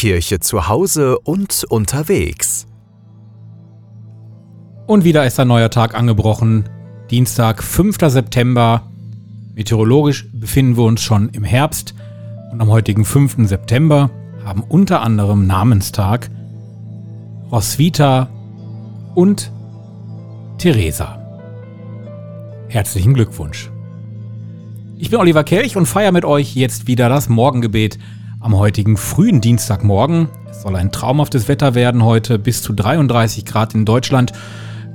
Kirche zu Hause und unterwegs. Und wieder ist ein neuer Tag angebrochen. Dienstag, 5. September. Meteorologisch befinden wir uns schon im Herbst und am heutigen 5. September haben unter anderem Namenstag Roswitha und Theresa. Herzlichen Glückwunsch. Ich bin Oliver Kelch und feiere mit euch jetzt wieder das Morgengebet am heutigen frühen Dienstagmorgen. Es soll ein traumhaftes Wetter werden heute, bis zu 33 Grad in Deutschland.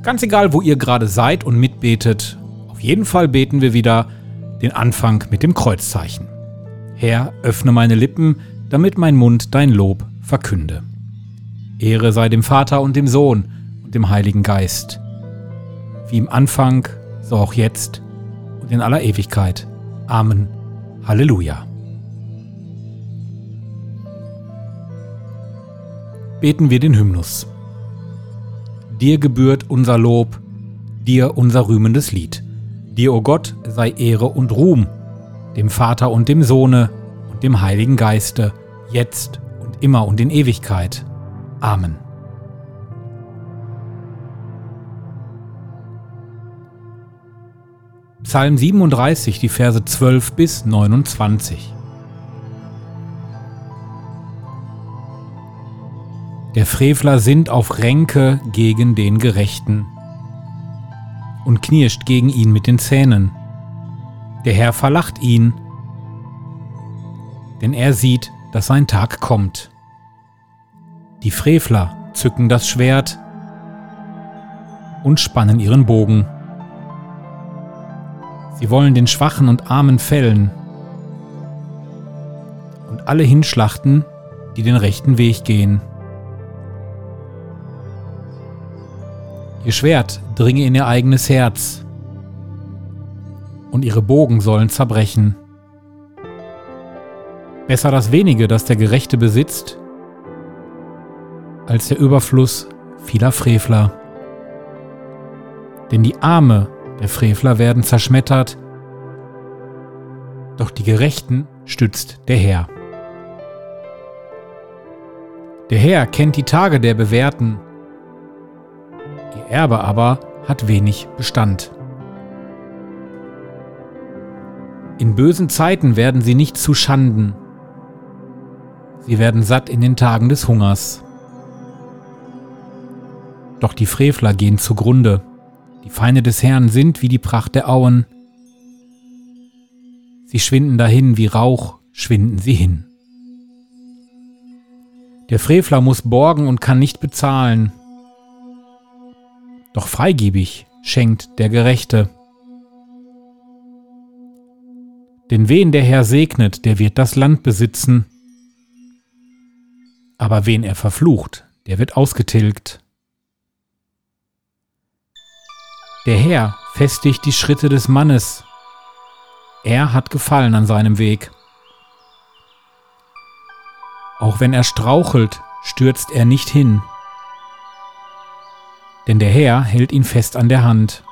Ganz egal, wo ihr gerade seid und mitbetet, auf jeden Fall beten wir wieder den Anfang mit dem Kreuzzeichen. Herr, öffne meine Lippen, damit mein Mund dein Lob verkünde. Ehre sei dem Vater und dem Sohn und dem Heiligen Geist, wie im Anfang, so auch jetzt und in aller Ewigkeit. Amen. Halleluja. Beten wir den Hymnus. Dir gebührt unser Lob, dir unser rühmendes Lied. Dir, o oh Gott, sei Ehre und Ruhm, dem Vater und dem Sohne und dem Heiligen Geiste, jetzt und immer und in Ewigkeit. Amen. Psalm 37, die Verse 12 bis 29. Der Frevler sinnt auf Ränke gegen den Gerechten und knirscht gegen ihn mit den Zähnen. Der Herr verlacht ihn, denn er sieht, dass sein Tag kommt. Die Frevler zücken das Schwert und spannen ihren Bogen. Sie wollen den Schwachen und Armen fällen und alle hinschlachten, die den rechten Weg gehen. Ihr Schwert dringe in ihr eigenes Herz und ihre Bogen sollen zerbrechen. Besser das wenige, das der Gerechte besitzt, als der Überfluss vieler Frevler. Denn die Arme der Frevler werden zerschmettert, doch die Gerechten stützt der Herr. Der Herr kennt die Tage der Bewährten, Erbe aber hat wenig Bestand. In bösen Zeiten werden sie nicht zu Schanden, sie werden satt in den Tagen des Hungers. Doch die Frevler gehen zugrunde. Die Feinde des Herrn sind wie die Pracht der Auen. Sie schwinden dahin wie Rauch, schwinden sie hin. Der Frevler muss borgen und kann nicht bezahlen. Doch freigebig schenkt der Gerechte. Denn wen der Herr segnet, der wird das Land besitzen. Aber wen er verflucht, der wird ausgetilgt. Der Herr festigt die Schritte des Mannes. Er hat Gefallen an seinem Weg. Auch wenn er strauchelt, stürzt er nicht hin. Denn der Herr hält ihn fest an der Hand.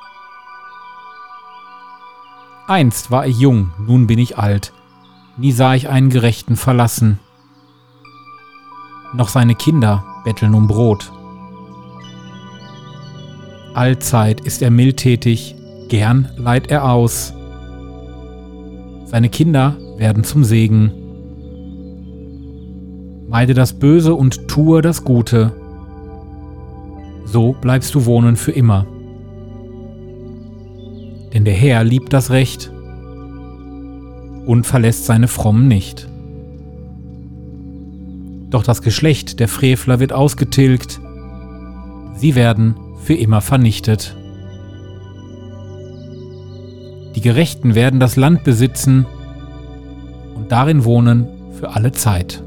Einst war ich jung, nun bin ich alt, nie sah ich einen Gerechten verlassen. Noch seine Kinder betteln um Brot. Allzeit ist er mildtätig, gern leiht er aus. Seine Kinder werden zum Segen. Meide das Böse und tue das Gute. So bleibst du wohnen für immer. Denn der Herr liebt das Recht und verlässt seine Frommen nicht. Doch das Geschlecht der Frevler wird ausgetilgt. Sie werden für immer vernichtet. Die Gerechten werden das Land besitzen und darin wohnen für alle Zeit.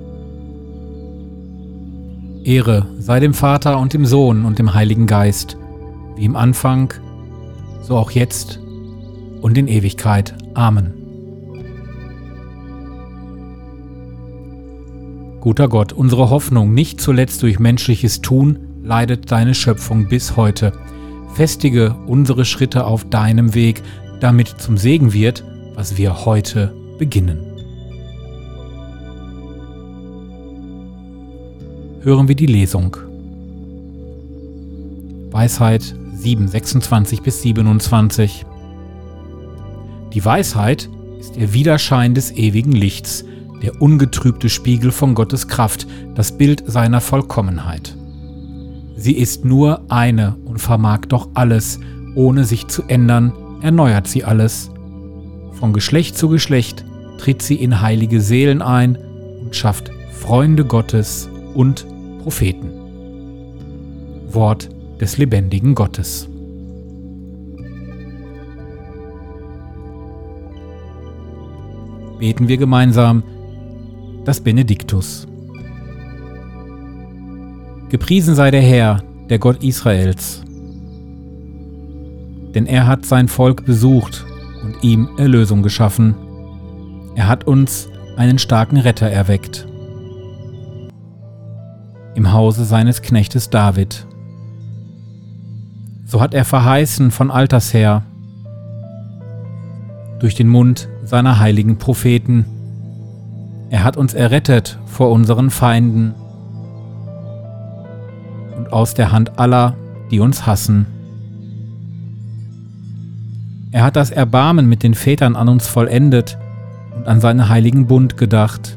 Ehre sei dem Vater und dem Sohn und dem Heiligen Geist, wie im Anfang, so auch jetzt und in Ewigkeit. Amen. Guter Gott, unsere Hoffnung nicht zuletzt durch menschliches Tun, leidet deine Schöpfung bis heute. Festige unsere Schritte auf deinem Weg, damit zum Segen wird, was wir heute beginnen. Hören wir die Lesung. Weisheit 7, 26 bis 27. Die Weisheit ist der Widerschein des ewigen Lichts, der ungetrübte Spiegel von Gottes Kraft, das Bild seiner Vollkommenheit. Sie ist nur eine und vermag doch alles, ohne sich zu ändern, erneuert sie alles. Von Geschlecht zu Geschlecht tritt sie in heilige Seelen ein und schafft Freunde Gottes und Propheten. Wort des lebendigen Gottes. Beten wir gemeinsam das Benediktus. Gepriesen sei der Herr, der Gott Israels. Denn er hat sein Volk besucht und ihm Erlösung geschaffen. Er hat uns einen starken Retter erweckt. Im Hause seines Knechtes David. So hat er verheißen von alters her, durch den Mund seiner heiligen Propheten. Er hat uns errettet vor unseren Feinden und aus der Hand aller, die uns hassen. Er hat das Erbarmen mit den Vätern an uns vollendet und an seinen heiligen Bund gedacht.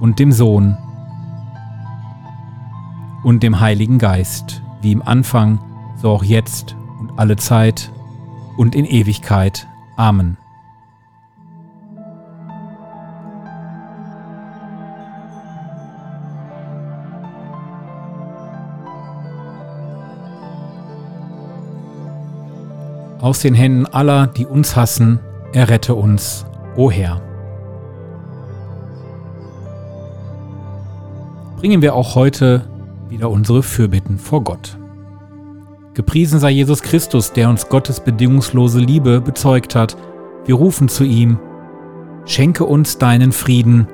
und dem Sohn und dem Heiligen Geist, wie im Anfang, so auch jetzt und alle Zeit und in Ewigkeit. Amen. Aus den Händen aller, die uns hassen, errette uns, o Herr. Bringen wir auch heute wieder unsere Fürbitten vor Gott. Gepriesen sei Jesus Christus, der uns Gottes bedingungslose Liebe bezeugt hat. Wir rufen zu ihm, schenke uns deinen Frieden.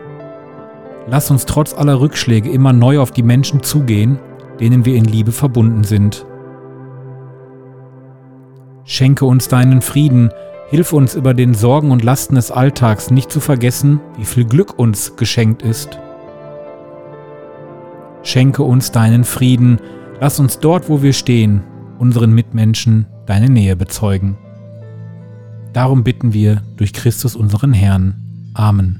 Lass uns trotz aller Rückschläge immer neu auf die Menschen zugehen, denen wir in Liebe verbunden sind. Schenke uns deinen Frieden, hilf uns über den Sorgen und Lasten des Alltags nicht zu vergessen, wie viel Glück uns geschenkt ist. Schenke uns deinen Frieden, lass uns dort, wo wir stehen, unseren Mitmenschen deine Nähe bezeugen. Darum bitten wir durch Christus unseren Herrn. Amen.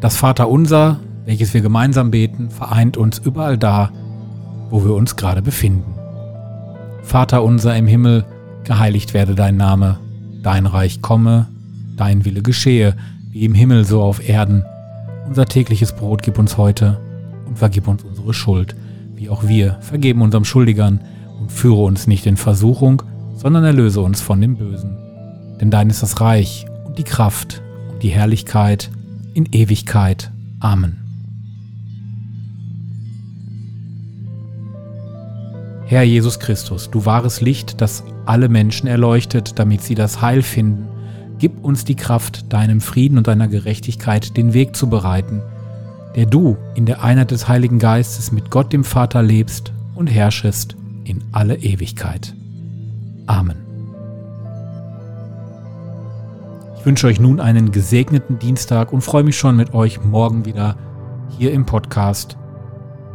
Das Vaterunser, welches wir gemeinsam beten, vereint uns überall da, wo wir uns gerade befinden. Vater unser im Himmel, geheiligt werde dein Name, dein Reich komme, dein Wille geschehe, wie im Himmel so auf Erden. Unser tägliches Brot gib uns heute und vergib uns unsere Schuld, wie auch wir vergeben unserem Schuldigern und führe uns nicht in Versuchung, sondern erlöse uns von dem Bösen. Denn dein ist das Reich und die Kraft und die Herrlichkeit in Ewigkeit. Amen. Herr Jesus Christus, du wahres Licht, das alle Menschen erleuchtet, damit sie das Heil finden, gib uns die Kraft, deinem Frieden und deiner Gerechtigkeit den Weg zu bereiten der du in der Einheit des Heiligen Geistes mit Gott dem Vater lebst und herrschest in alle Ewigkeit. Amen. Ich wünsche euch nun einen gesegneten Dienstag und freue mich schon mit euch morgen wieder hier im Podcast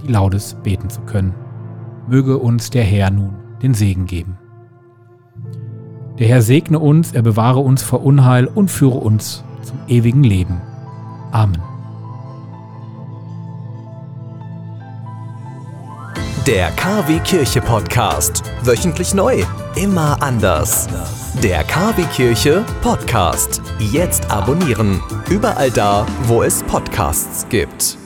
die Laudes beten zu können. Möge uns der Herr nun den Segen geben. Der Herr segne uns, er bewahre uns vor Unheil und führe uns zum ewigen Leben Amen. Der KW Kirche Podcast. Wöchentlich neu. Immer anders. Der KW Kirche Podcast. Jetzt abonnieren. Überall da, wo es Podcasts gibt.